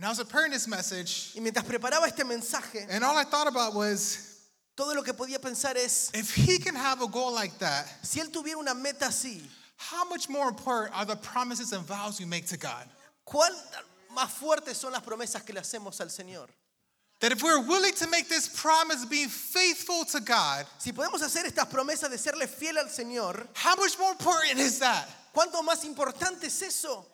And I was preparing this message, Y mientras preparaba este mensaje, and all I thought about was todo lo que podía pensar es, if he can have a goal like that, si él tuviera una meta así, how much more important are the promises and vows we make to God? ¿cuán más fuertes son las promesas que le hacemos al Señor? That if we're willing to make this promise, being faithful to God, Si podemos hacer estas promesas de serle fiel al Señor, how much more important is that ¿cuánto más importante es eso?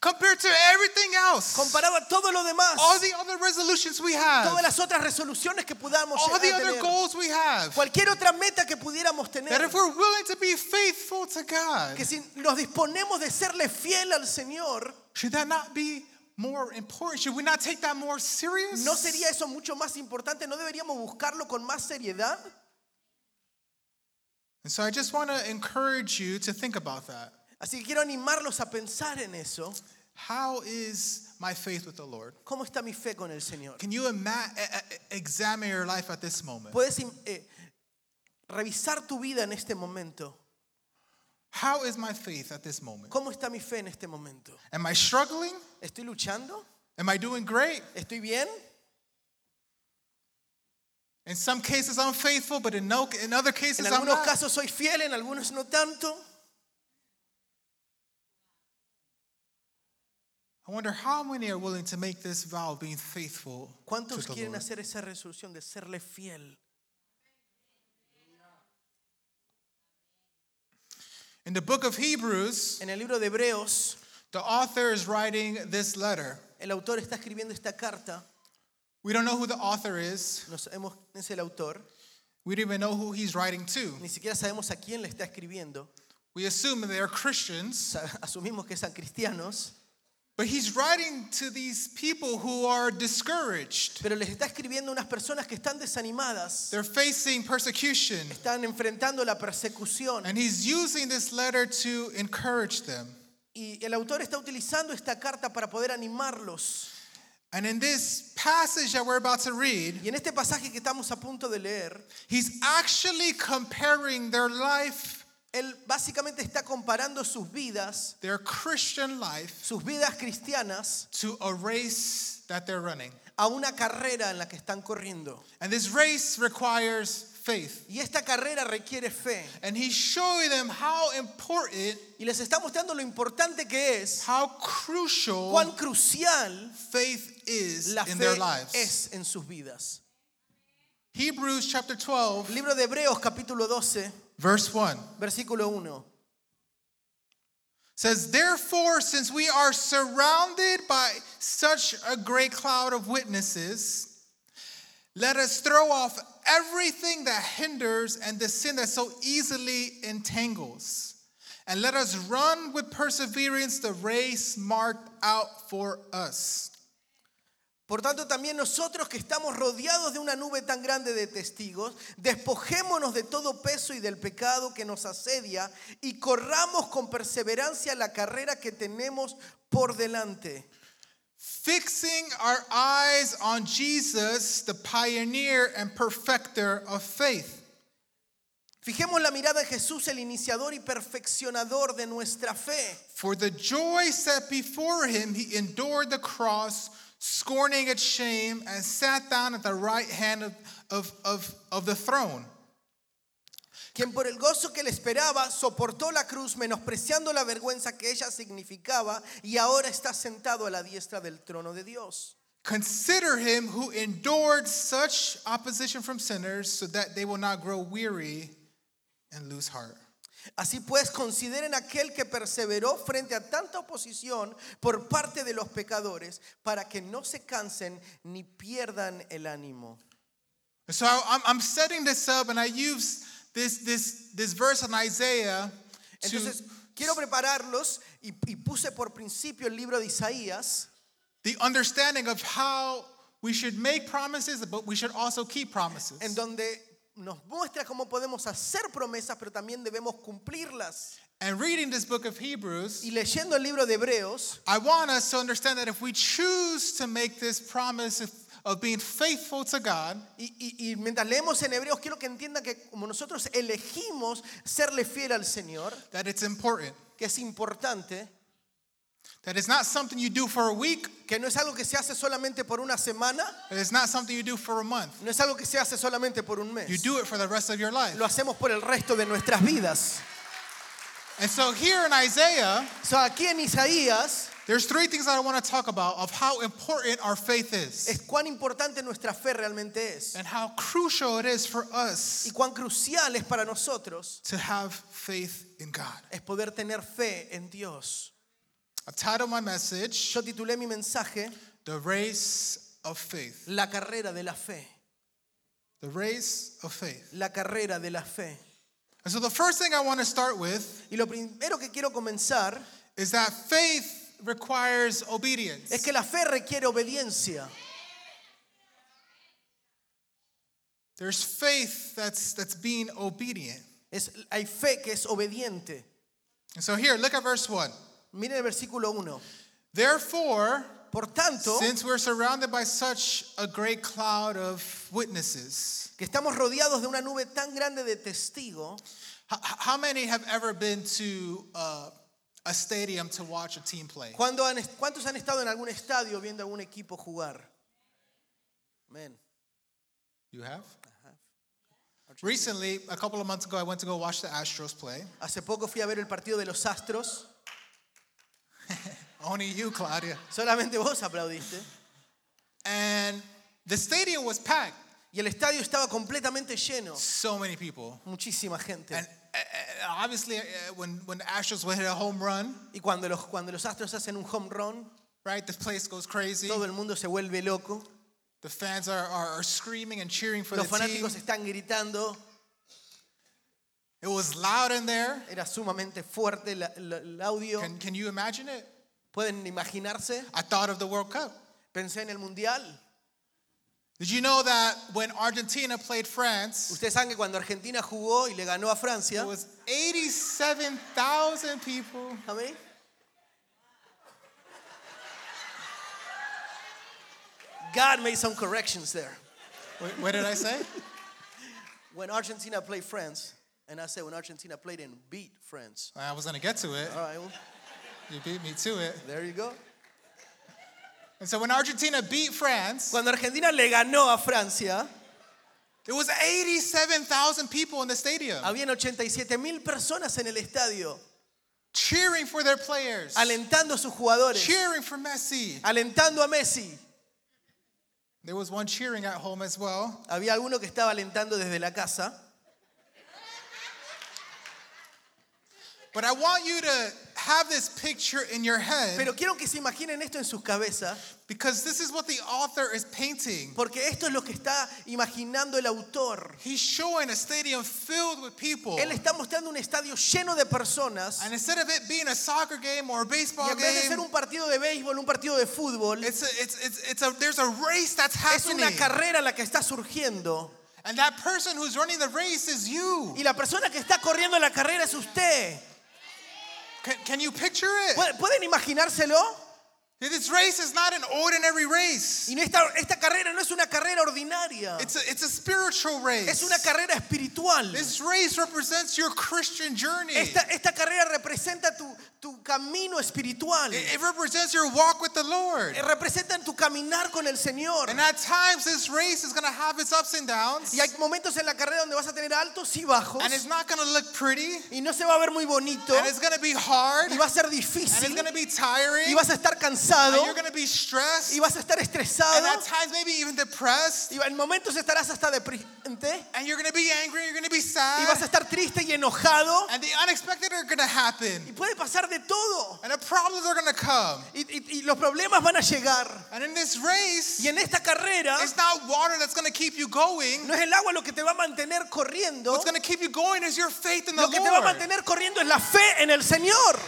Compared to everything else? Comparado a todo lo demás, All the other resolutions we have, todas las otras resoluciones que podamos all the eh, other tener, goals we have. cualquier otra meta que pudiéramos That tener, if we're willing to be faithful to God, que si nos disponemos de serle fiel al Señor, should that not be more important? Should we not take that more serious? ¿no sería eso mucho más importante? ¿No deberíamos buscarlo con más seriedad? And so I just want to encourage you to think about that. Así que quiero animarlos a pensar en eso. How is my faith with the Lord? ¿Cómo está mi fe con el Señor? Can you ima- e- e- examine your life at this moment? Puedes eh, revisar tu vida en este momento. How is my faith at this moment? ¿Cómo está mi fe en este momento? Am I struggling? ¿Estoy luchando? Am I doing great? ¿Estoy bien? In some cases I'm faithful, but in no in other En cases I'm algunos not. casos soy fiel, en algunos no tanto. I wonder how many are willing to make this vow of being faithful to ¿Cuántos the quieren Lord? hacer esa resolución de serle fiel? In the book of Hebrews, En el libro de Hebreos, the author is writing this letter. el autor está escribiendo esta carta. We don't know who the author is. No sabemos quién es el autor. We don't even know who he's writing to. Ni siquiera sabemos a quién le está escribiendo. We assume that they are Christians, Sa- Asumimos que son cristianos. But he's writing to these people who are discouraged. Pero les está escribiendo a unas personas que están desanimadas. They're facing persecution, Están enfrentando la persecución. and he's using this letter to encourage them. Y el autor está utilizando esta carta para poder animarlos. And in this passage that we're about to read, Y en este pasaje que estamos a punto de leer, he's actually comparing their life, él básicamente está comparando sus vidas, their Christian life, sus vidas cristianas, to a race that they're running. a una carrera en la que están corriendo. And this race requires faith. Y esta carrera requiere fe. And he's showing them how important, Y les está mostrando lo importante que es, how crucial cuán crucial faith is la in fe their lives. es en sus vidas. Hebrews chapter 12, Libro de Hebreos capítulo 12, verse 1 versículo 1. says, Therefore, since we are surrounded by such a great cloud of witnesses, let us throw off everything that hinders and the sin that so easily entangles. And let us run with perseverance the race marked out for us. Por tanto, también nosotros que estamos rodeados de una nube tan grande de testigos, despojémonos de todo peso y del pecado que nos asedia y corramos con perseverancia la carrera que tenemos por delante. Fixing our eyes on Jesus, the pioneer and perfecter of faith. Fijemos la mirada en Jesús, el iniciador y perfeccionador de nuestra fe. For the joy set before him, he endured the cross, scorning its shame, and sat down at the right hand of, of, of, of the throne. Quien por el gozo que le esperaba soportó la cruz, menospreciando la vergüenza que ella significaba, y ahora está sentado a la diestra del trono de Dios. Consider him who endured such opposition from sinners, so that they will not grow weary and lose heart. Así pues, consideren aquel que perseveró frente a tanta oposición por parte de los pecadores, para que no se cansen ni pierdan el ánimo. So I'm, I'm setting this up, and I use this, this, this verse in Isaiah to, Entonces, quiero prepararlos y, y puse por principio el libro de Isaías, the understanding of how we should make promises, but we should also keep promises. en donde nos muestra cómo podemos hacer promesas, pero también debemos cumplirlas. And reading this book of Hebrews, Y leyendo el libro de Hebreos, I want us to understand that if we choose to make this promise of, being faithful to God, y, y- y mientras leemos en Hebreos, quiero que entiendan que como nosotros elegimos serle fiel al Señor, that it's important. que es importante, That is not something you do for a week, que no es algo que se hace solamente por una semana, it is not something you do for a month. no es algo que se hace solamente por un mes. You do it for the rest of your life. Lo hacemos por el resto de nuestras vidas. And so here in Isaiah, So, aquí en Isaías there's three things that I want to talk about of how important our faith is es cuán importante nuestra fe realmente es and how crucial it is for us. y cuán crucial es para nosotros to have faith in God. es poder tener fe en Dios. I've titled my message, Yo titulé mi mensaje The Race of Faith. La carrera de la fe. The Race of Faith. La carrera de la fe. And so the first thing I want to start with Y lo primero que quiero comenzar is that faith requires obedience. es que la fe requiere obediencia. There's faith that's that's being obedient. Es, hay fe que es obediente. And so here, look at verse 1. Miren el versículo 1. Therefore, Por tanto, since we're surrounded by such a great cloud of witnesses, que estamos rodeados de una nube tan grande de testigos, how many have ever been to uh, a stadium to watch a team play? ¿cuándo han- ¿cuántos han estado en algún estadio viendo a algún equipo jugar? Amén. You have? Recently, a couple of months ago, I went to go watch the Astros play. Hace poco fui a ver el partido de los Astros. Only you, Claudia. Solamente vos aplaudiste. And the stadium was packed. Y el estadio estaba completamente lleno. So many people. Muchísima gente. And uh, obviously, uh, when, when the Astros hit a home run, Y cuando los, cuando los Astros hacen un home run, right, the place goes crazy. todo el mundo se vuelve loco. The fans are, are, are screaming and cheering for Los the team. fanáticos están gritando. It was loud in there. Era sumamente fuerte la- el audio. Can, can you imagine it? ¿Pueden imaginarse? I thought of the World Cup. Pensé en el Mundial. Did you know that when Argentina played France, Ustedes saben que cuando Argentina jugó y le ganó a Francia, it was 87,000 people. Amén. God made some corrections there. Wait, what did I say? When Argentina played France, and I said when Argentina played and beat France. I was going to get to it. All right, well, You beat me to it. there you go. And so when Argentina beat France, Cuando Argentina le ganó a Francia, there was 87,000 people in the stadium habían 87 mil personas en el estadio, cheering for their players, alentando a sus jugadores, cheering for Messi. alentando a Messi. There was one cheering at home as well. Había alguno que estaba alentando desde la casa. But I want you to have this picture in your head Pero quiero que se imaginen esto en sus cabezas, because this is what the author is painting. porque esto es lo que está imaginando el autor. He's showing a stadium filled with people. Él está mostrando un estadio lleno de personas And instead of it being a soccer game or a y baseball en vez de ser game, un partido de béisbol, un partido de fútbol, it's a, it's, it's, it's a, there's a race that's es una happening. carrera la que está surgiendo. And that person who's running the race is you. Y la persona que está corriendo la carrera es usted. Can, can you picture it? ¿Pueden- ¿Pueden imaginárselo? This race is not an ordinary race. Y esta, esta carrera no es una carrera ordinaria. It's a, it's a spiritual race. Es una carrera espiritual. This race represents your Christian journey. Esta, esta carrera representa tu, tu camino espiritual. It, it represents your walk with the Lord. Eh, Representan tu caminar con el Señor. And at times, this race is going to have its ups and downs. Y hay momentos en la carrera donde vas a tener altos y bajos. And it's not going to look pretty. Y no se va a ver muy bonito. And it's going to be hard. Y va a ser And it's difícil. going to be tiring. Y vas a estar And cansado. you're going to be stressed. Y vas a estar estresado. at times, maybe even depressed. Y en momentos estarás hasta be Y vas a estar triste y enojado. And the unexpected are going to happen. Y puede pasar de todo. And the problems are going to come. Y, y- y los problemas van a llegar. And in this race, Y en esta carrera it's not water that's going to keep you going. no es el agua lo que te va a mantener corriendo. What's going to keep you going is your faith in the Lo que te va a mantener corriendo es la fe en el Señor.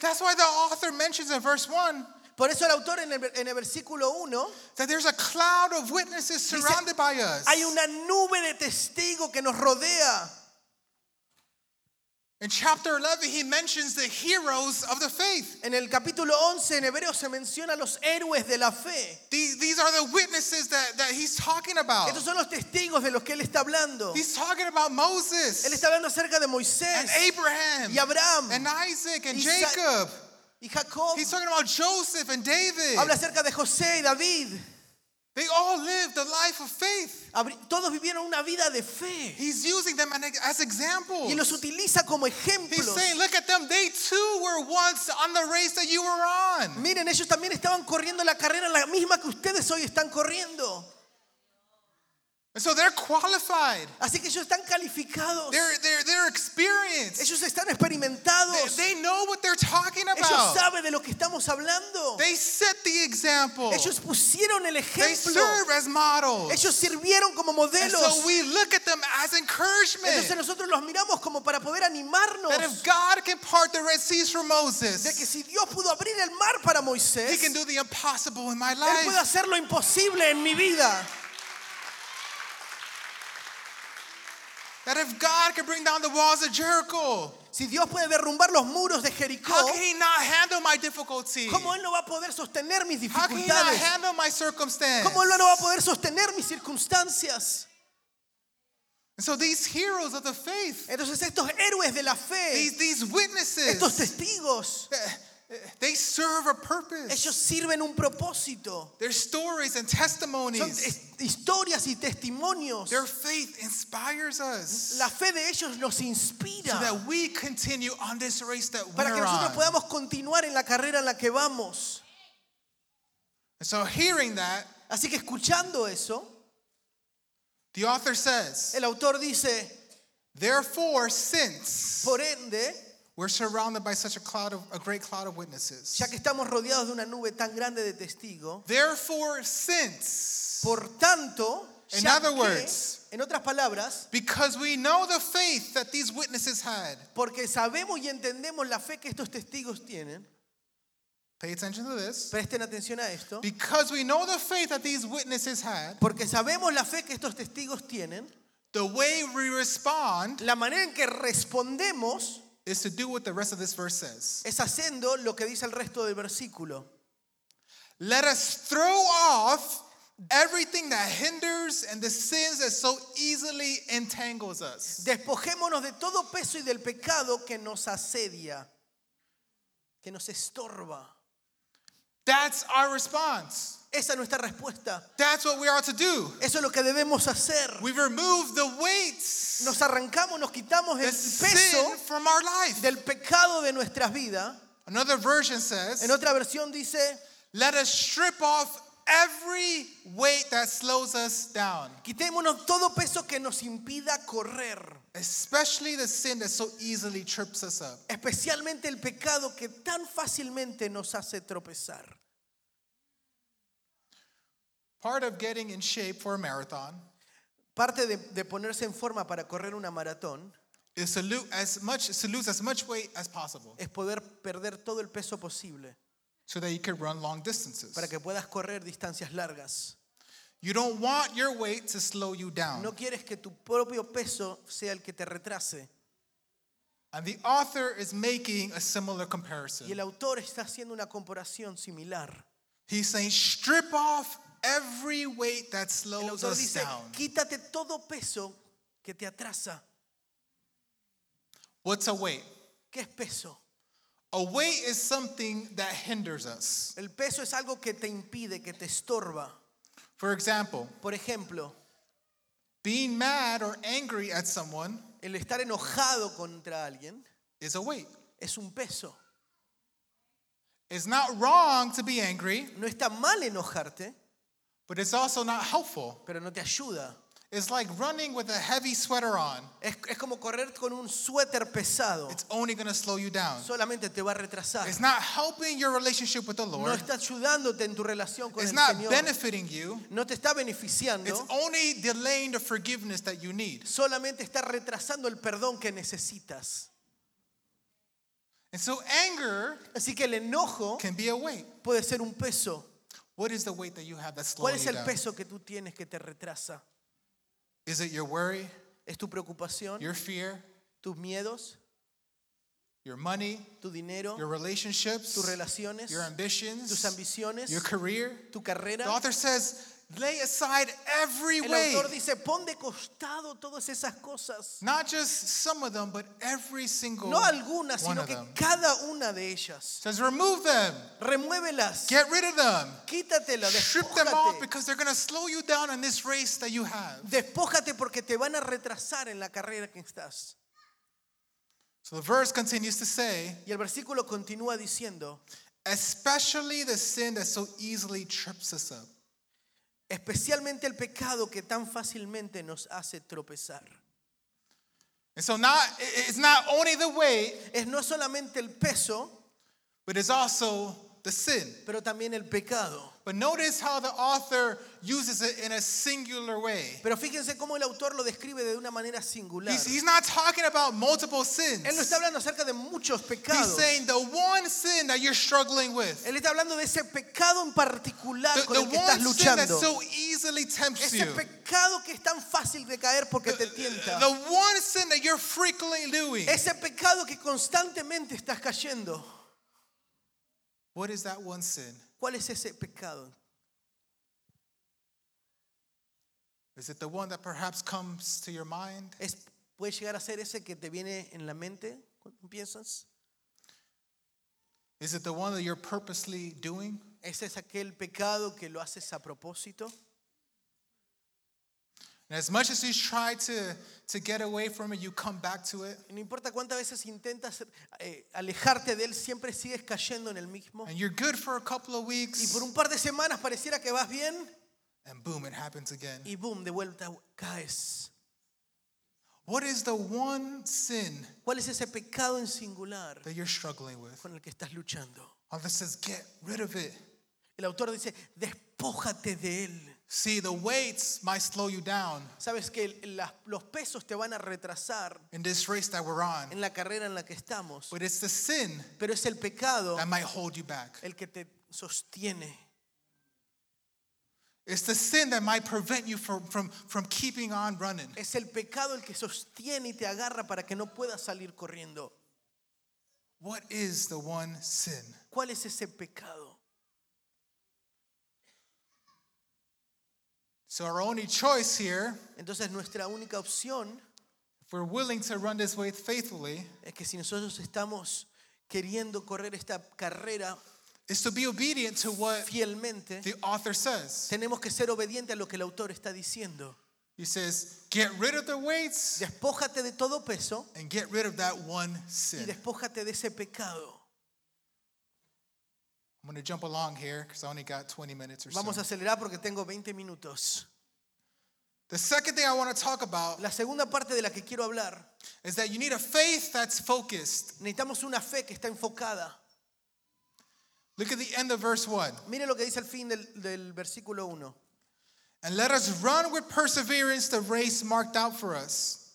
That's why the author mentions in verse 1 Por eso el autor en el, en el versículo 1 that there's a cloud of witnesses surrounded by us. hay una nube de testigos que nos rodea. In chapter 11, he mentions the heroes of the faith. En el capítulo 11 en Hebreo se menciona a los héroes de la fe. These, these are the witnesses that, that he's talking about. Estos son los testigos de los que él está hablando. He's talking about Él Moses está hablando acerca de and Moisés Abraham y Abraham and Isaac and Jacob. y Jacob. He's talking about Joseph and David. Habla acerca de José y David. They all lived a life of faith. Todos vivieron una vida de fe. He's using them as examples. Y los utiliza como He's ejemplos. saying, look at them. They too were once on the race that you were on. Miren, ellos también estaban corriendo la carrera la misma que ustedes hoy están corriendo. And so they're qualified. Así que ellos están calificados. They're, they're, they're experienced. Ellos están They, experimentados. they know what they're talking Ellos about. saben de lo que estamos hablando. They set the example. Ellos pusieron el They ejemplo. serve as models. Ellos sirvieron como And modelos. so we look at them as Entonces encouragement. nosotros los miramos como para poder animarnos That if God can part the Red Seas for de que Moses, si Dios pudo abrir el mar para He Moisés, can do the impossible in my Él puede life. hacer lo imposible en mi vida. That if God can bring down the walls of Jericho, Si Dios puede derrumbar los muros de Jericó, how can He not handle my difficulty? ¿cómo Él no va a poder sostener mis How can He not dificultades? handle my circumstance? ¿Cómo Él no va a poder sostener mis circunstancias? And so these heroes of the faith, Entonces estos héroes de la fe, these, these witnesses, estos testigos, they serve a purpose. ellos sirven un propósito. Their stories and Son testimonies, es- historias y testimonios. their faith inspires us La fe de ellos nos so inspira that we continue on this race that para que nosotros on. podamos continuar en la carrera en la que vamos. And so hearing that, Así que escuchando eso, the author says, el autor dice, therefore, since por ende, we're surrounded by such a cloud of a great cloud of witnesses, ya que estamos rodeados de una nube tan grande de testigos, therefore, since por tanto, In ya other que, words, en otras palabras, because we know the faith that these witnesses had. porque sabemos y entendemos la fe que estos testigos tienen, Pay attention to this. presten atención a esto, Because we know the faith that these witnesses had, porque sabemos la fe que estos testigos tienen, the way we respond la manera en que respondemos is to do what the rest of this verse says. es haciendo lo que dice el resto del versículo. Let us throw off everything that hinders and the sins that so easily entangles us. Despojémonos de todo peso y del pecado que nos asedia, que nos estorba. That's our response. Esa es nuestra respuesta. That's what we are to do. Eso es lo que debemos hacer. We remove the weights, Nos arrancamos, nos quitamos el peso from our life. del pecado de nuestras vidas. Another version says, En otra versión dice, let us strip off every weight that slows us down, quitémonos todo peso que nos impida correr, especially the sin that so easily trips us up. especialmente el pecado que tan fácilmente nos hace tropezar. Part of getting in shape for a marathon Parte de, de ponerse en forma para correr una maratón is to lose as much to lose as much weight as possible es poder perder todo el peso posible so that you can run long distances. para que puedas correr distancias largas. You don't want your weight to slow you down. No quieres que tu propio peso sea el que te retrase. And the author is making a similar comparison. Y el autor está haciendo una comparación similar. He's saying, strip off every weight that El slows autor us dice, down. quítate todo peso que te atrasa. What's a weight? ¿Qué es peso? A weight is something that hinders us. El peso es algo que te impide, que te estorba. For example, Por ejemplo, being mad or angry at someone el estar enojado contra alguien is a weight. es un peso. It's not wrong to be angry, No está mal enojarte, but it's also not helpful. pero no te ayuda. It's like running with a heavy sweater on. Es, es como correr con un suéter pesado. It's only going to slow you down. Solamente te va a retrasar. It's not helping your relationship with the No Lord. está ayudándote en tu relación con It's el not Señor. benefiting you. No te está It's beneficiando. only delaying the forgiveness that you need. Solamente está retrasando el perdón que necesitas. And so anger Así que el enojo can be a weight. puede ser un peso. What is the weight that you have that's ¿Cuál slowing es you el down? peso que tú tienes que te retrasa? Is it your worry, ¿Es tu preocupación? your fear, ¿Tus miedos? your money, tu dinero, your relationships, tus relaciones, your ambitions, tus ambiciones, your career. tu carrera. The author says, lay aside every El weight. autor dice, pon de costado todas esas cosas. Not just some of them, but every single No algunas, one sino of que them. cada una de ellas. says remove them, Remuévelas, get rid of them, quítatelas, strip them off despójate. because they're going to slow you down in this race that you have. Despójate porque te van a retrasar en la carrera que estás. So the verse continues to say, Y el versículo continúa diciendo, especially the sin that so easily trips us up. Especialmente el pecado que tan fácilmente nos hace tropezar. And so not it's not only the weight, Es no solamente el peso, but it's also the sin. pero también el pecado. But notice how the author uses it in a singular way. Pero fíjense cómo el autor lo describe de una manera singular. He's, he's not talking about multiple Él no sins. está hablando acerca de muchos He's pecados. saying the one sin that you're struggling with. Él está hablando de ese pecado en particular The, con the el que estás one sin that luchando. so easily tempts Ese you. pecado que es tan fácil de caer porque te tienta. The one sin that you're frequently doing. Ese pecado que constantemente estás cayendo. What is that one sin? ¿Cuál es ese pecado? Is it the one that perhaps comes to your mind? Es, ¿Puede llegar a ser ese que te viene en la mente cuando piensas? Is it the one that you're purposely doing? ¿Ese es aquel pecado que lo haces a propósito? And as much as you try to, to get away from it, you come back to it. Y no importa cuántas veces intentas eh, alejarte de él, siempre sigues cayendo en el mismo. And you're good for a couple of Y weeks, por un par de semanas pareciera que vas bien and boom, it happens again. y boom, de vuelta caes. What is the one sin ¿Cuál es ese pecado en singular that you're struggling with? con el que estás luchando? Author says, get rid of it. El autor dice, despójate de él. See, the weights might slow you down Sabes que las- los pesos te van a retrasar in this race that we're on, en la carrera en la que estamos, but it's the sin pero es el pecado that might hold you back. el que te sostiene. It's the sin that might prevent you from, from, from keeping on running. Es el pecado el que sostiene y te agarra para que no puedas salir corriendo. What is the one sin? ¿Cuál es ese pecado? So, our only choice here, Entonces nuestra única opción if we're willing to run this way faithfully, es que si nosotros estamos queriendo correr esta carrera is to be obedient to what fielmente, the author says. tenemos que ser obedientes a lo que el autor está diciendo. He says, get rid of the weights Despójate de todo peso and get rid of that one y sin. despójate de ese pecado. I'm going to jump along here because I only got 20 minutes or Vamos a so. acelerar porque tengo 20 minutos. The second thing I want to talk about La segunda parte de la que quiero hablar, is that you need a faith that's focused. necesitamos una fe que está enfocada. Look at the end of verse 1. Mire lo que dice el fin del, del versículo 1. And let us run with perseverance the race marked out for us,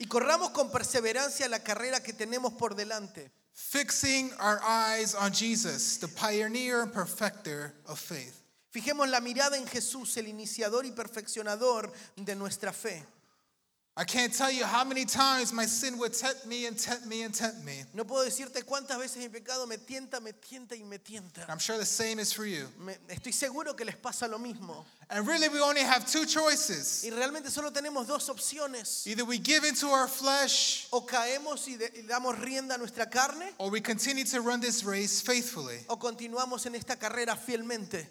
Y corramos con perseverancia la carrera que tenemos por delante, fixing our eyes on Jesus, the pioneer and perfecter of faith. Fijemos la mirada en Jesús, el iniciador y perfeccionador de nuestra fe. I can't tell you how many times my sin would tempt me and tempt me and tempt me. No puedo decirte cuántas veces mi pecado me tienta, me tienta y me tienta. I'm sure the same is for you. Me- estoy seguro que les pasa lo mismo. And really, we only have two choices. Y realmente solo tenemos dos opciones. Either we give into our flesh O caemos y, de- y damos rienda a nuestra carne, or we continue to run this race faithfully. o continuamos en esta carrera fielmente.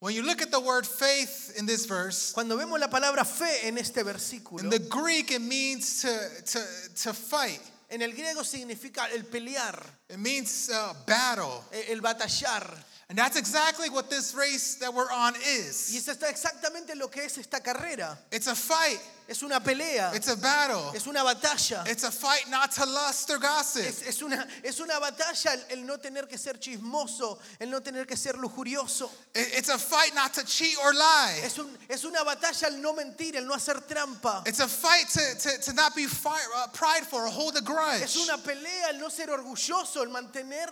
When you look at the word faith in this verse, Cuando vemos la palabra fe en este versículo, in the Greek, it means to, to, to fight, en el griego significa el pelear, it means uh, battle. eh, el batallar. And that's exactly what this race that we're on Y is eso está exactamente lo que es esta carrera. it's a fight, Es una pelea, it's a battle, es una batalla. it's a fight not to lust or gossip. Es, es una, es una batalla el, el no tener que ser chismoso, el no tener que ser lujurioso. It- It's a fight not to cheat or lie. Es, un- es una batalla el no mentir, el no hacer trampa. It's a fight to, to, to not be fi- uh, prideful or hold a Es grudge. una pelea el no ser orgulloso, el mantener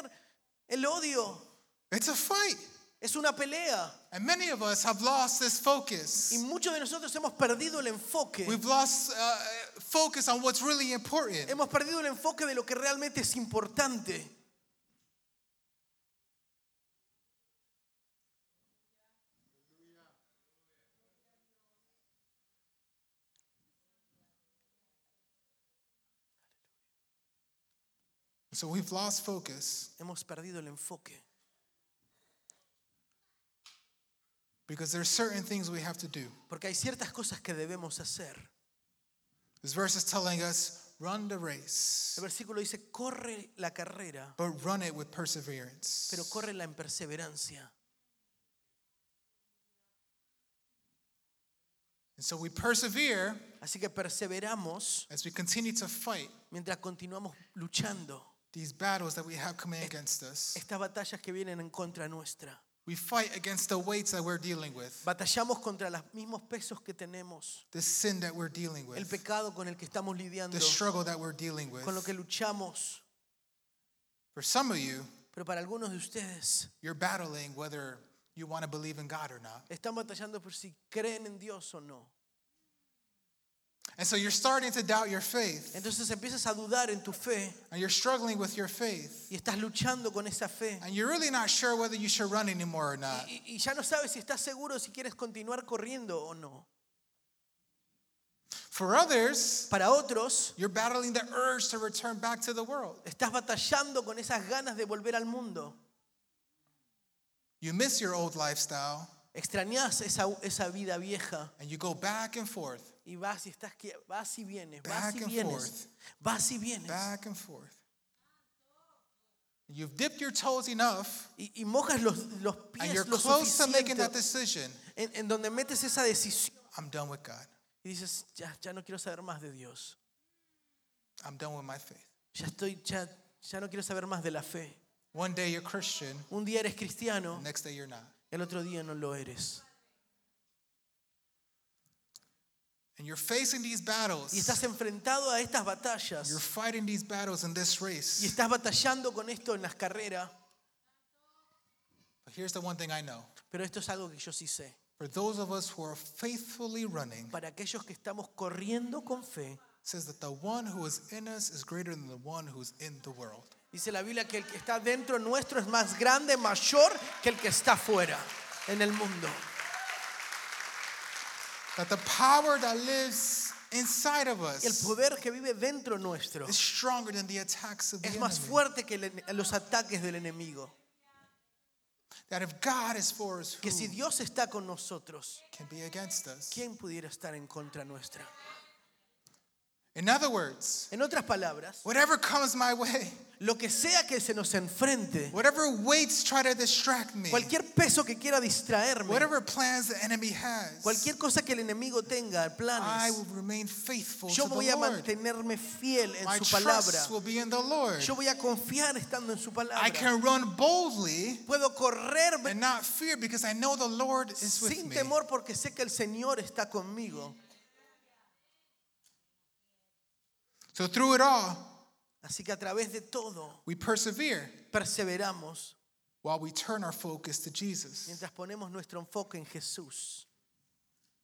el odio. It's a fight. Es una pelea. And many of us have lost this focus. Y muchos de nosotros hemos perdido el enfoque. We've lost uh, focus on what's really important. Hemos perdido el enfoque de lo que realmente es importante. So we've lost focus Hemos perdido el enfoque. Because there's certain things we have to do. Porque hay ciertas cosas que debemos hacer. This verse is telling us run the race, El versículo dice, corre la carrera, but run it with perseverance. pero córrela en perseverancia. And so we persevere Así que perseveramos as we continue to fight mientras continuamos luchando these battles that we have coming against us. estas batallas que vienen en contra nuestra. We fight against the weights that we're dealing with, Batallamos contra los mismos pesos que tenemos, the sin that we're dealing el with, pecado con el que estamos lidiando, the struggle that we're dealing with. con lo que luchamos. For some of you, Pero para algunos de ustedes you're battling whether you want to believe in God or not. están batallando por si creen en Dios o no. And so you're starting to doubt your faith, Entonces empiezas a dudar en tu fe and you're struggling with your faith, y estás luchando con esa fe. and you're really not sure whether you should run anymore or not. Y, y ya no sabes si estás seguro si quieres continuar corriendo o no. For others, Para otros, you're battling the urge to return back to the world. estás batallando con esas ganas de volver al mundo. You miss your old lifestyle, Extrañas esa, esa vida vieja and you go back and forth, y vas y estás vas y vienes, vas Back y and vienes, forth. vas y vienes. back and forth. You've dipped your toes enough, Y, y mojas los, los and you're pies lo close to making that decision. en, en donde metes esa decisión I'm done with God. y dices, ya, ya no quiero saber más de Dios. I'm done with my faith. Ya estoy, ya, ya no quiero saber más de la fe. One day you're Christian, Un día eres cristiano, the next day you're not. el otro día no lo eres. And you're facing these battles. Y estás enfrentado a estas You're batallas fighting these battles in this y race. estás batallando con esto en las carreras, But here's the one thing I know. pero esto es algo que yo sí sé. For those of us who are faithfully running, Para aquellos que estamos corriendo con fe, says that the one who is in us is greater than the one who's in the world. dice la Biblia que el que está dentro nuestro es más grande, mayor que el que está fuera en el mundo. That the power that lives inside of El poder que vive dentro nuestro is stronger than the attacks of the es más enemy. fuerte que el- los ataques del enemigo. That if God is for us, Que si Dios está con nosotros, can be against us? ¿quién pudiera estar en contra nuestra? In other words, En otras palabras, whatever comes my way, lo que sea que se nos enfrente, whatever weights try to distract me, cualquier peso que quiera distraerme, whatever plans the enemy has, cualquier cosa que el enemigo tenga, I planes, will remain faithful yo to voy the a mantenerme fiel en My su palabra. trust will be in the Lord. Yo voy a confiar estando en su I palabra. can run boldly Puedo correr and not fear because I know the Lord is with sin temor porque sé que el Señor está conmigo. So through it all, Así que a través de todo we persevere perseveramos while we turn our focus to Jesus. mientras ponemos nuestro enfoque en Jesús.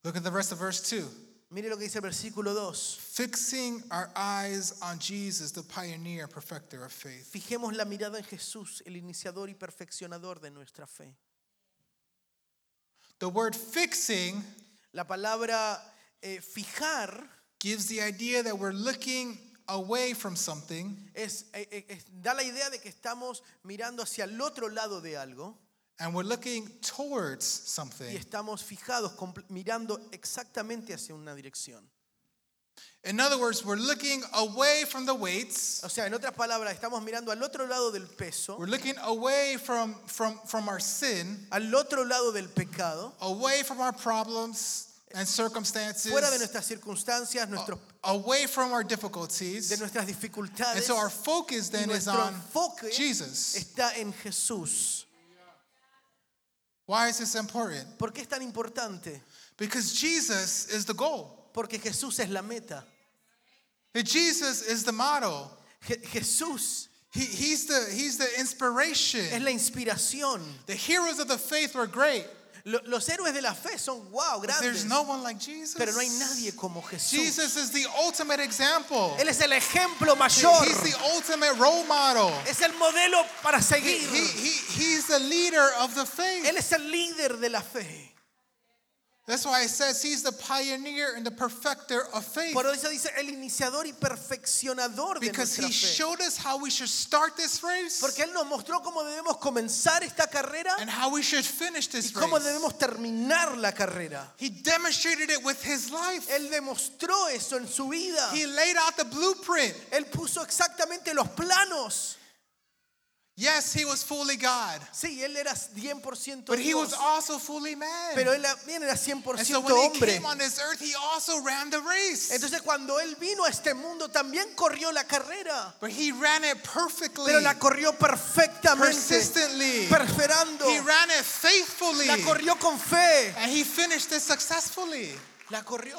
Look at the rest of verse 2. Mire lo que dice el versículo 2. Fixing our eyes on Jesus, the pioneer and perfecter of faith. Fijemos la mirada en Jesús, el iniciador y perfeccionador de nuestra fe. The word fixing La palabra eh, fijar gives the idea that we're looking away from something es, eh, eh, es- da la idea de que estamos mirando hacia el otro lado de algo and we're looking towards y something. estamos fijados, mirando exactamente hacia una dirección. In other words, we're looking away from the weights. O sea, en otras palabras, estamos mirando al otro lado del peso, We're looking away from, from, from our sin, al otro lado del pecado, away from our problems and circumstances, fuera de nuestras circunstancias, nuestros, away from our difficulties. de nuestras And so our focus then is on Jesus. está en Jesús. Why is this important? ¿Por qué es tan importante? Because Jesus is the goal. Porque Jesús es la meta. Jesus is the model. Je- Jesús He, he's, the, he's the Es inspiration. la inspiración. The heroes of the faith were great. Lo- Los héroes de la fe son wow, grandes. no one like Jesus. Pero no hay nadie como Jesús. Jesus is the ultimate example. Él es el ejemplo mayor. He's the ultimate role model. Es el modelo para He, seguir. he, he, he's the leader of the faith. Él es el líder de la fe. That's why it says he's the pioneer and the perfecter of faith. Por eso dice el iniciador y perfeccionador de Because nuestra he fe. showed us how we should start this race Porque Él nos mostró cómo debemos comenzar esta carrera and how we should finish y this cómo race. debemos terminar la carrera. He demonstrated it with his life. Él demostró eso en su vida. He laid out the blueprint. Él puso exactamente los planos. Yes, he was fully God, Sí, él era 100% but he was Dios, also fully man. pero él también era And 100% so when he hombre. came on this earth, he also ran the race. Entonces cuando él vino a este mundo también corrió la carrera, But he ran it perfectly, pero la corrió perfectamente, persistently. perseverando. He ran it faithfully. La corrió con fe, And he finished it successfully. la corrió.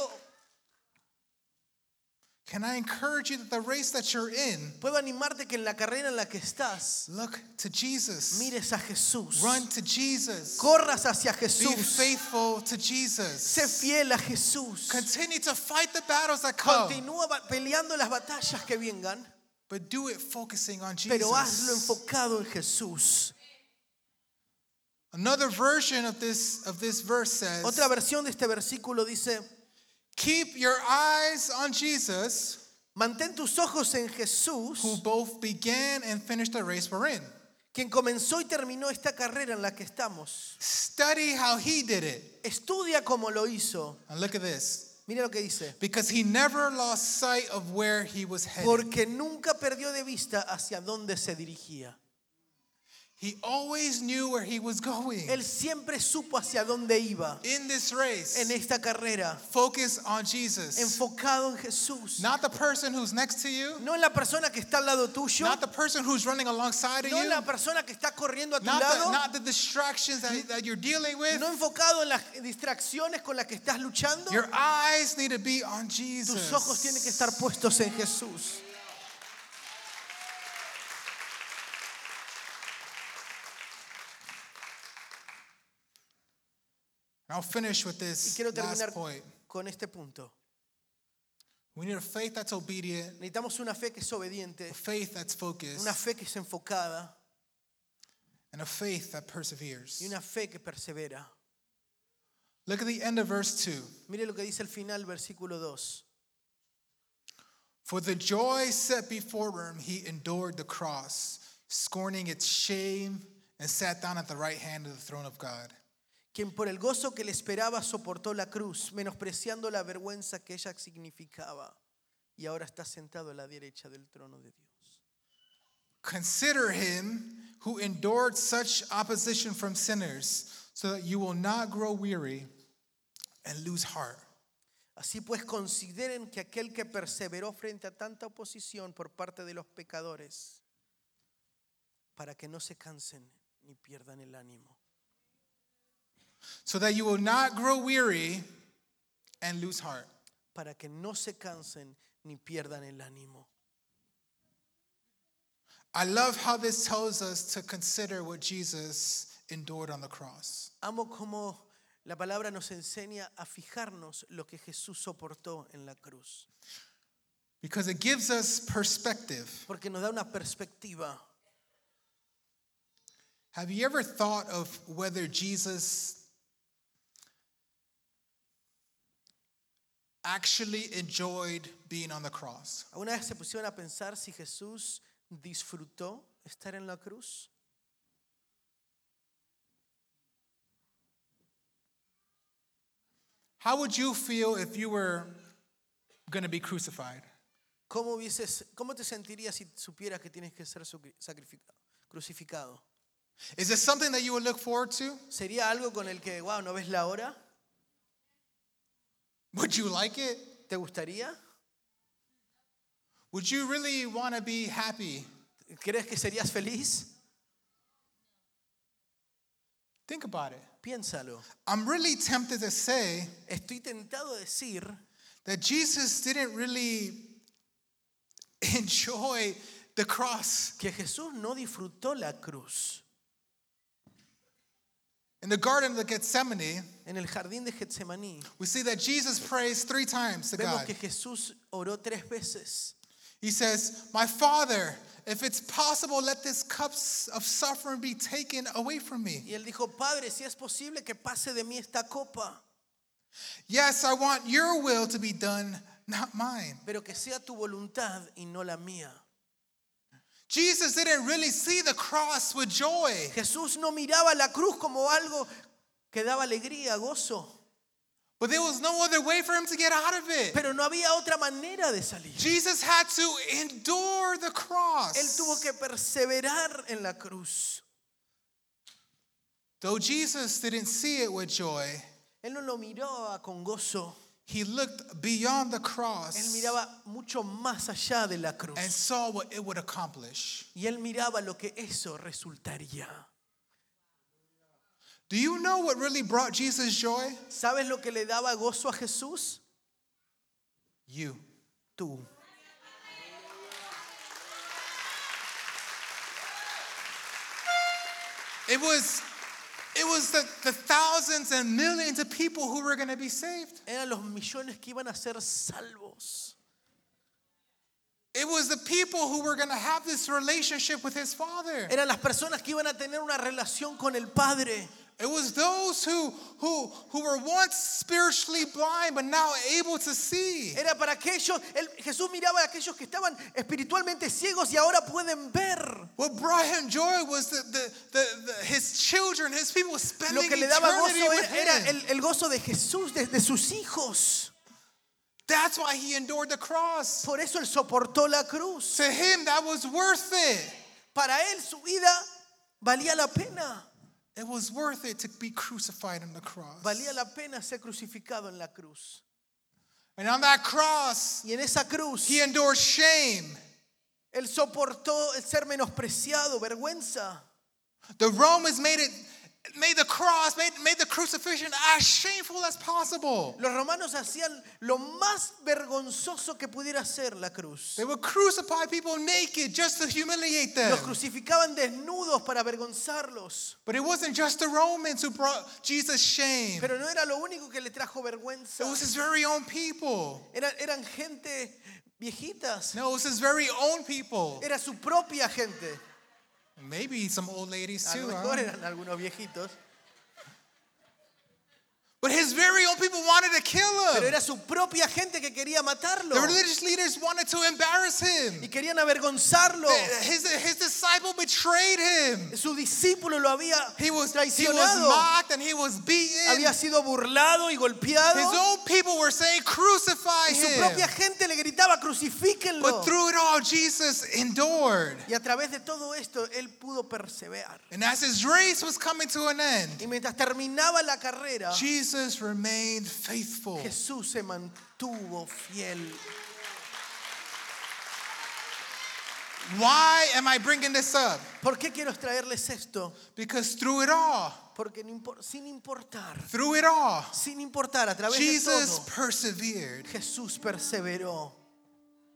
Can I encourage you that the race that you're in, Puedo animarte que en la carrera en la que estás look to Jesus. mires a Jesús, Run to Jesus. corras hacia Be Jesús, faithful to sé Jesus. fiel a Jesús. Continue to fight the battles that come, Continúa ba- peleando las batallas que vengan, but do it focusing on pero hazlo Jesus. enfocado en Jesús. Another version of this of this verse says, Otra versión de este versículo dice, "Keep your eyes on Jesus, mantén tus ojos en Jesús, who both began and finished the race we're in. quien comenzó y terminó esta carrera en la que estamos. Study how he did it." Estudia como lo hizo. And look at this. Mira lo que dice. Because he never lost sight of where he was headed. Porque nunca perdió de vista hacia dónde se dirigía. He always knew where he was going. Él siempre supo hacia dónde iba In this race, en esta carrera, focus on Jesus. enfocado en Jesús. Not the person who's next to you, No en la persona que está al lado tuyo, not the person who's running alongside of no en you, la persona que está corriendo a tu not the, lado, not the distractions that, that you're dealing with. no enfocado en las distracciones con las que estás luchando. Your eyes need to be on Jesus. Tus ojos tienen que estar puestos en Jesús. I'll finish with Y this quiero last point. con este punto. We need a faith that's obedient, Necesitamos una fe que es obediente, a faith that's focused, una fe que es enfocada and a faith that perseveres. y una fe que persevera. Look at the end of verse 2. Mire lo que dice final, versículo 2. For the joy set before him, he endured the cross, scorning its shame, and sat down at the right hand of the throne of God. Quien por el gozo que le esperaba soportó la cruz, menospreciando la vergüenza que ella significaba, y ahora está sentado a la derecha del trono de Dios. Consider him who endured such opposition from sinners, so that you will not grow weary and lose heart. Así pues, consideren que aquel que perseveró frente a tanta oposición por parte de los pecadores, para que no se cansen ni pierdan el ánimo. So that you will not grow weary and lose heart. Para que no se cansen ni pierdan el ánimo. I love how this tells us to consider what Jesus endured on the cross. Amo como la palabra nos enseña a fijarnos lo que Jesús soportó en la cruz, Because it gives us perspective. porque nos da una perspectiva. Have you ever thought of whether Jesus actually enjoyed being on the cross? ¿Alguna vez se pusieron a pensar si Jesús disfrutó estar en la cruz? How would you feel if you were going to be crucified? ¿Cómo, hubieses, ¿Cómo te sentirías si supieras que tienes que ser sacri- sacrificado, crucificado? Is this something that you would look forward to? ¿Sería algo con el que, wow, no ves la hora? Would you like it? ¿Te gustaría? Would you really want to be happy? ¿Crees que serías feliz? Think about it. Piénsalo. I'm really tempted to say Estoy tentado a decir that Jesus didn't really enjoy the cross. que Jesús no disfrutó la cruz. In the Garden of Gethsemane, En el jardín de Getsemaní we see that Jesus prays three times to vemos God. que Jesús oró tres veces. He says, My Father, if it's possible, let this cup of suffering be taken away from me. Y él dijo, Padre, si es posible que pase de mí esta copa, Yes, I want your will to be done, not mine. pero que sea tu voluntad y no la mía. Jesus didn't really see the cross with joy. Jesús no miraba la cruz como algo que daba alegría, gozo, But there was no other way for him to get out of it. pero no había otra manera de salir. Jesus had to endure the cross. Él tuvo que perseverar en la cruz. Though Jesus didn't see it with joy, Él no lo miraba con gozo, he looked beyond the él cross miraba mucho más allá de la cruz. and saw what it would accomplish. Y él miraba lo que eso resultaría. Do you know what really brought Jesus joy? ¿Sabes lo que le daba gozo a Jesús? You. Tú. It was it was the, the thousands and millions of people who were going to be saved. Eran los millones que iban a ser salvos. It was the people who were going to have this relationship with his father. Eran las personas que iban a tener una relación con el Padre. It was those who who who were once spiritually blind but now able to see. Era para aquellos, él- Jesús miraba a aquellos que estaban espiritualmente ciegos y ahora pueden ver. What brought him joy was the, the, the, the his children, his people Lo spending que le daba gozo era, era el, el gozo de Jesús, de, de sus hijos. That's why he endured the cross. Por eso él soportó la cruz. To him, that was worth it. Para él su vida valía la pena. It was worth it to be crucified on the cross. Valía la pena ser crucificado en la cruz. And on that cross, Y en esa cruz, he endured shame. él soportó el ser menospreciado, vergüenza. The Romans made it, made the cross, made, made the crucifixion as shameful as possible. Los romanos hacían lo más vergonzoso que pudiera ser la cruz. They would crucify people naked just to humiliate them. Los crucificaban desnudos para avergonzarlos. But it wasn't just the Romans who brought Jesus shame. Pero no era lo único que le trajo vergüenza. It was his very own people. Eran, eran gente viejitas. No, it was his very own people. Era su propia gente. Maybe some old ladies A too. lo mejor eran algunos viejitos. But his very own people wanted to kill Pero him. era su propia gente que quería matarlo. The religious leaders wanted to embarrass him. Y querían avergonzarlo. His, his disciple betrayed him. Su discípulo lo había He was, he was traicionado. mocked and he was beaten. Había sido burlado y His golpeado. own people were saying, crucify Y su him. propia gente le gritaba, crucifíquenlo. But through it all, Jesus endured. Y a través de todo esto, él pudo perseverar. And as his race was coming to an end, Y mientras terminaba la carrera, Jesus remained faithful. Jesús se mantuvo fiel. Why am I bringing this up? ¿Por qué quiero traerles esto? Because through it all, Porque sin importar, through it all, sin importar, a través de Jesus todo, persevered. Jesús perseveró.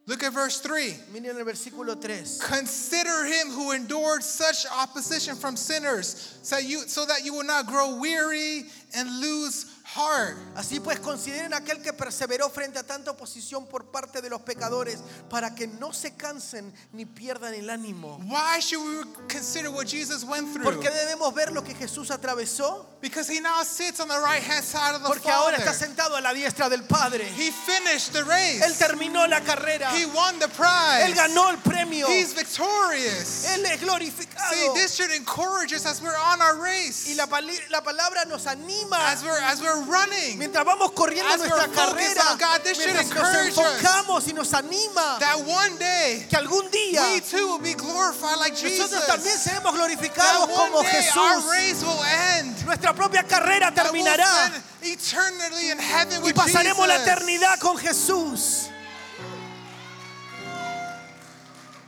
Look at verse 3. Miren el versículo 3. Consider him who endured such opposition from sinners, so, you, so that you will not grow weary and lose heart. Así pues, consideren aquel que perseveró frente a tanta oposición por parte de los pecadores, para que no se cansen ni pierdan el ánimo. Why should we consider what Jesus went through? ¿Por qué debemos ver lo que Jesús atravesó? Because he now sits on the right hand side of the Porque ahora está Father. sentado a la diestra del Padre. He finished the Él race. terminó la carrera. He won the Él prize. ganó el premio. He's victorious. Él es See, glorificado. this should encourage us as we're on our Y race, la, pali- la palabra nos anima. as we're as we're running. Mientras vamos corriendo As nuestra carrera, God, this mientras nos enfocamos y nos anima That one day que algún día we too will be glorified like Jesus. nosotros también seremos That glorificados como day our Jesús. race will end. Nuestra propia carrera we'll terminará spend eternally in heaven y with pasaremos la Jesus. eternidad con Jesús.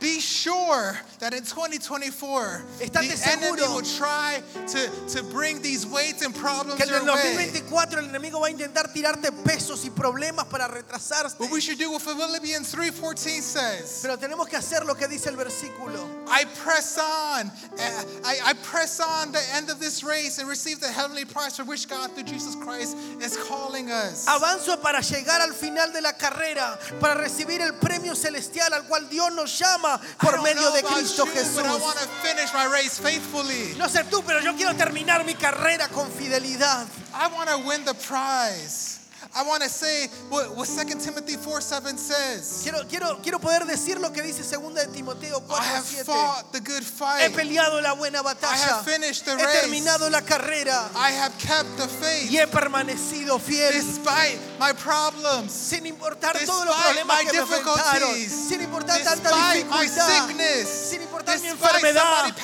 Be sure that in 2024, Estate the enemy seguro. will try to, to bring these weights and problems Que en el your way. 2024 el enemigo va a intentar tirarte pesos y problemas para retrasarte. But we should do what Philippians 3.14 says. Pero tenemos que hacer lo que dice el versículo. I press on. uh, I, I press on the end of this race and receive the heavenly prize for which God through Jesus Christ is calling us. Avanzo para llegar al final de la carrera, para recibir el premio celestial al cual Dios nos llama I por medio de Cristo you, Jesús. to finish my race faithfully. No sé tú, pero yo quiero terminar mi carrera con fidelidad. I want to win the prize. I want to say what, what 2 Timothy 4 7 says. Quiero, quiero, quiero poder decir lo que dice 2 de Timoteo I 4 have 7. fought the good He fight. peleado la buena I batalla. have finished the He race. terminado la carrera I have kept the faith y he permanecido fiel. despite my problems, Sin importar todos los despite problemas my que me enfrentaron, sin importar tanta despite my dificultad, sickness, sin mi somebody enfermedad,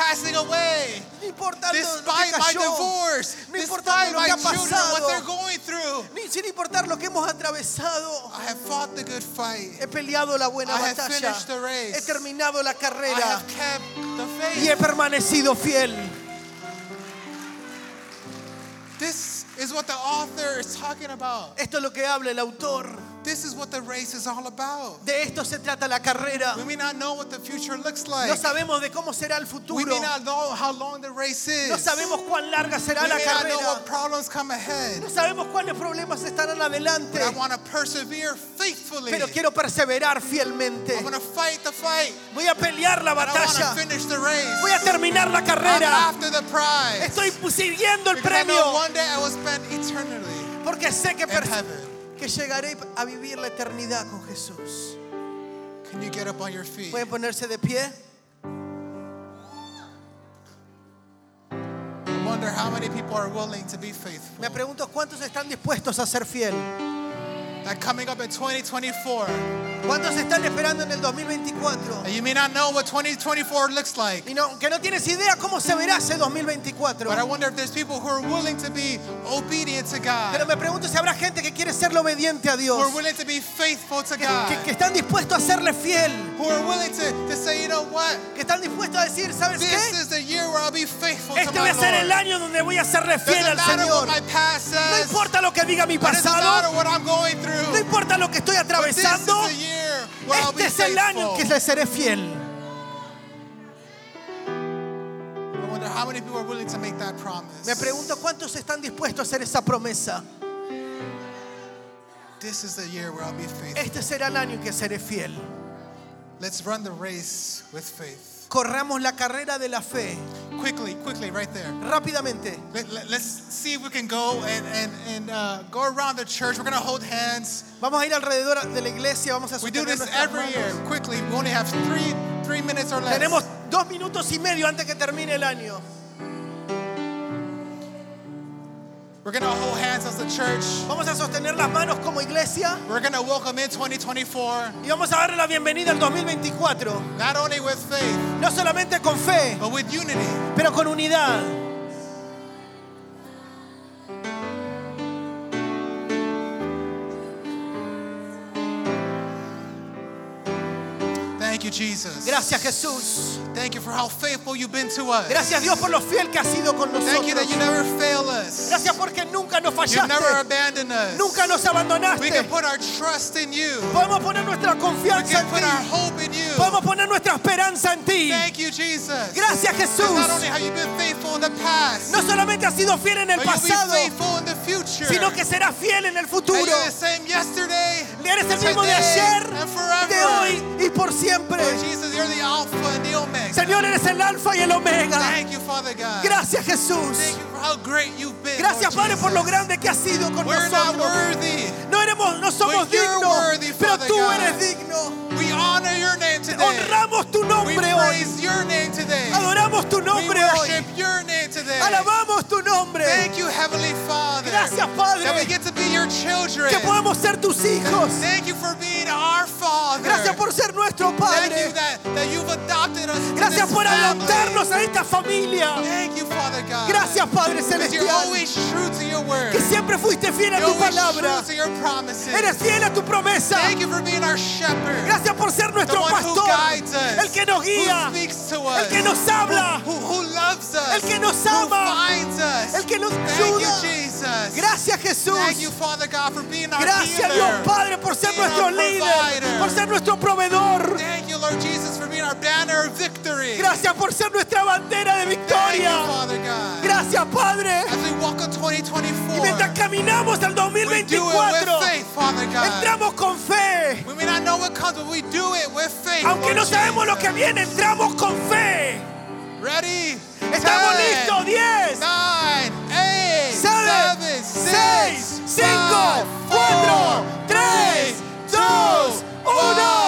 no importa lo que despite my divorce, no importa lo my que ha children, what pasado. they're going through. ni sin importar lo que hemos atravesado. I have fought the good fight. He peleado la buena I have batalla. finished the race. He terminado la I carrera have kept the y he faith. permanecido fiel. This is what the author is talking about. Esto es lo que habla el autor. This is what the race is all about. De esto se trata la carrera. We may not know what the future looks like. No sabemos de cómo será el We futuro. may not know how long the race is. No sabemos cuán larga será we la may not know carrera. what problems come ahead. No sabemos cuáles problemas estarán adelante. But I want to persevere faithfully. Pero quiero perseverar fielmente. I'm fight the fight. Voy a pelear la And I want batalla. to finish the race. Voy a terminar la I'm carrera. after the prize. Estoy siguiendo el because I know premio. one day I will spend eternally Porque sé que, in perse- heaven. Que llegaré a vivir la eternidad con Jesús. Can you get up on your feet? ¿Pueden ponerse de pie? I wonder how many people are willing to be faithful. Me pregunto cuántos están dispuestos a ser fiel. That coming up in 2024, ¿Cuántos están esperando en el 2024? and you may not know what 2024 looks like, Y no, que no tienes idea cómo se verá ese 2024. but I wonder if there's people who are willing to be obedient to Pero God, me pregunto si habrá gente que quiere serle obediente a who Dios. are willing to be faithful to Que, God, que- que están dispuestos a serle fiel. who are willing to, to say, you know what, Que están dispuestos a decir, ¿sabes this qué? is the year where I'll be faithful to Este my va a ser el año donde voy a serle fiel Doesn't al matter what Señor. my past No says, importa lo que diga mi pasado. what I'm going No through, importa lo que estoy but this is atravesando. the year Este es el año en que le seré fiel. I wonder how many people are willing to make that promise. Me pregunto cuántos están dispuestos a hacer esa promesa. This is the year where I'll be faithful. Este será el año en que seré fiel. Let's run the race with faith. Corramos la carrera de la fe Quickly, quickly, right there. rápidamente. Let, us see if we can go and, and, and uh, go around the church. We're going to hold hands. Vamos a ir alrededor de la iglesia, vamos a We do this every year. manos. Quickly, we only have three, three minutes or less. Tenemos dos minutos y medio antes que termine el año. We're to hold hands as a church. Vamos a sostener las manos como iglesia We're to welcome in 2024, y vamos a darle la bienvenida al 2024. not only with faith, No solamente con fe, but with unity. pero con unidad. Jesus. Gracias Jesús. Thank you for how faithful you've been to us. Gracias Dios por lo fiel que has sido con Thank you that you nosotros. never fail us. Gracias porque nunca nos You've never fallaste. abandoned us. Nunca nos We abandonaste. can put our trust in you. Podemos poner nuestra We confianza can en put our ti. hope in you. Podemos poner nuestra esperanza en ti. Thank you, Jesus. Gracias Because not Jesús. only have you been faithful in the past, No solamente has sido fiel en el pasado, faithful in the future. sino que serás fiel en el futuro. you're the same yesterday, Eres el mismo de ayer, de hoy y por siempre. Lord Jesus, you're the Alpha and the Omega. Señor, eres el alfa y el omega. Thank you, Father God. Gracias Jesús. Thank you for how great you've been. Gracias Lord Padre por lo Jesus. grande que has sido con We're not nosotros. worthy. No, somos dignos, worthy, pero tú God. eres digno. Honor your name today. Honramos tu We nombre hoy. praise your name today. Adoramos tu We nombre hoy. worship your name today. Alabamos tu nombre. Thank you, Heavenly Father. Gracias, Padre. That we get to be your children. Que podemos ser tus hijos. Thank you for being our Father. Family. adoptarnos a esta familia. Thank you, Father God. Gracias, Padre Celestial. Que siempre fuiste fiel a tu palabra. Eres fiel a tu promesa. Thank you for being our shepherd. Gracias por ser nuestro pastor. El que nos guía. El que nos habla. Who, who, who loves us. El que nos ama. El que nos Thank you, ayuda. Jesus. Gracias, Jesús. Thank you, Father God, for being our Gracias. Dios Padre, por ser nuestro líder, por ser nuestro proveedor our banner of victory. Gracias por ser nuestra bandera de victoria. You, Father God. Gracias, Padre. As we walk on 2024, y mientras caminamos al 2024, entramos con fe. We may not know what comes, but we do it with faith, Aunque no sabemos lo que viene, entramos con fe. Ready? Estamos listos. 10, 9, 8, 7, 6, 5, 4, 3, 2, 1.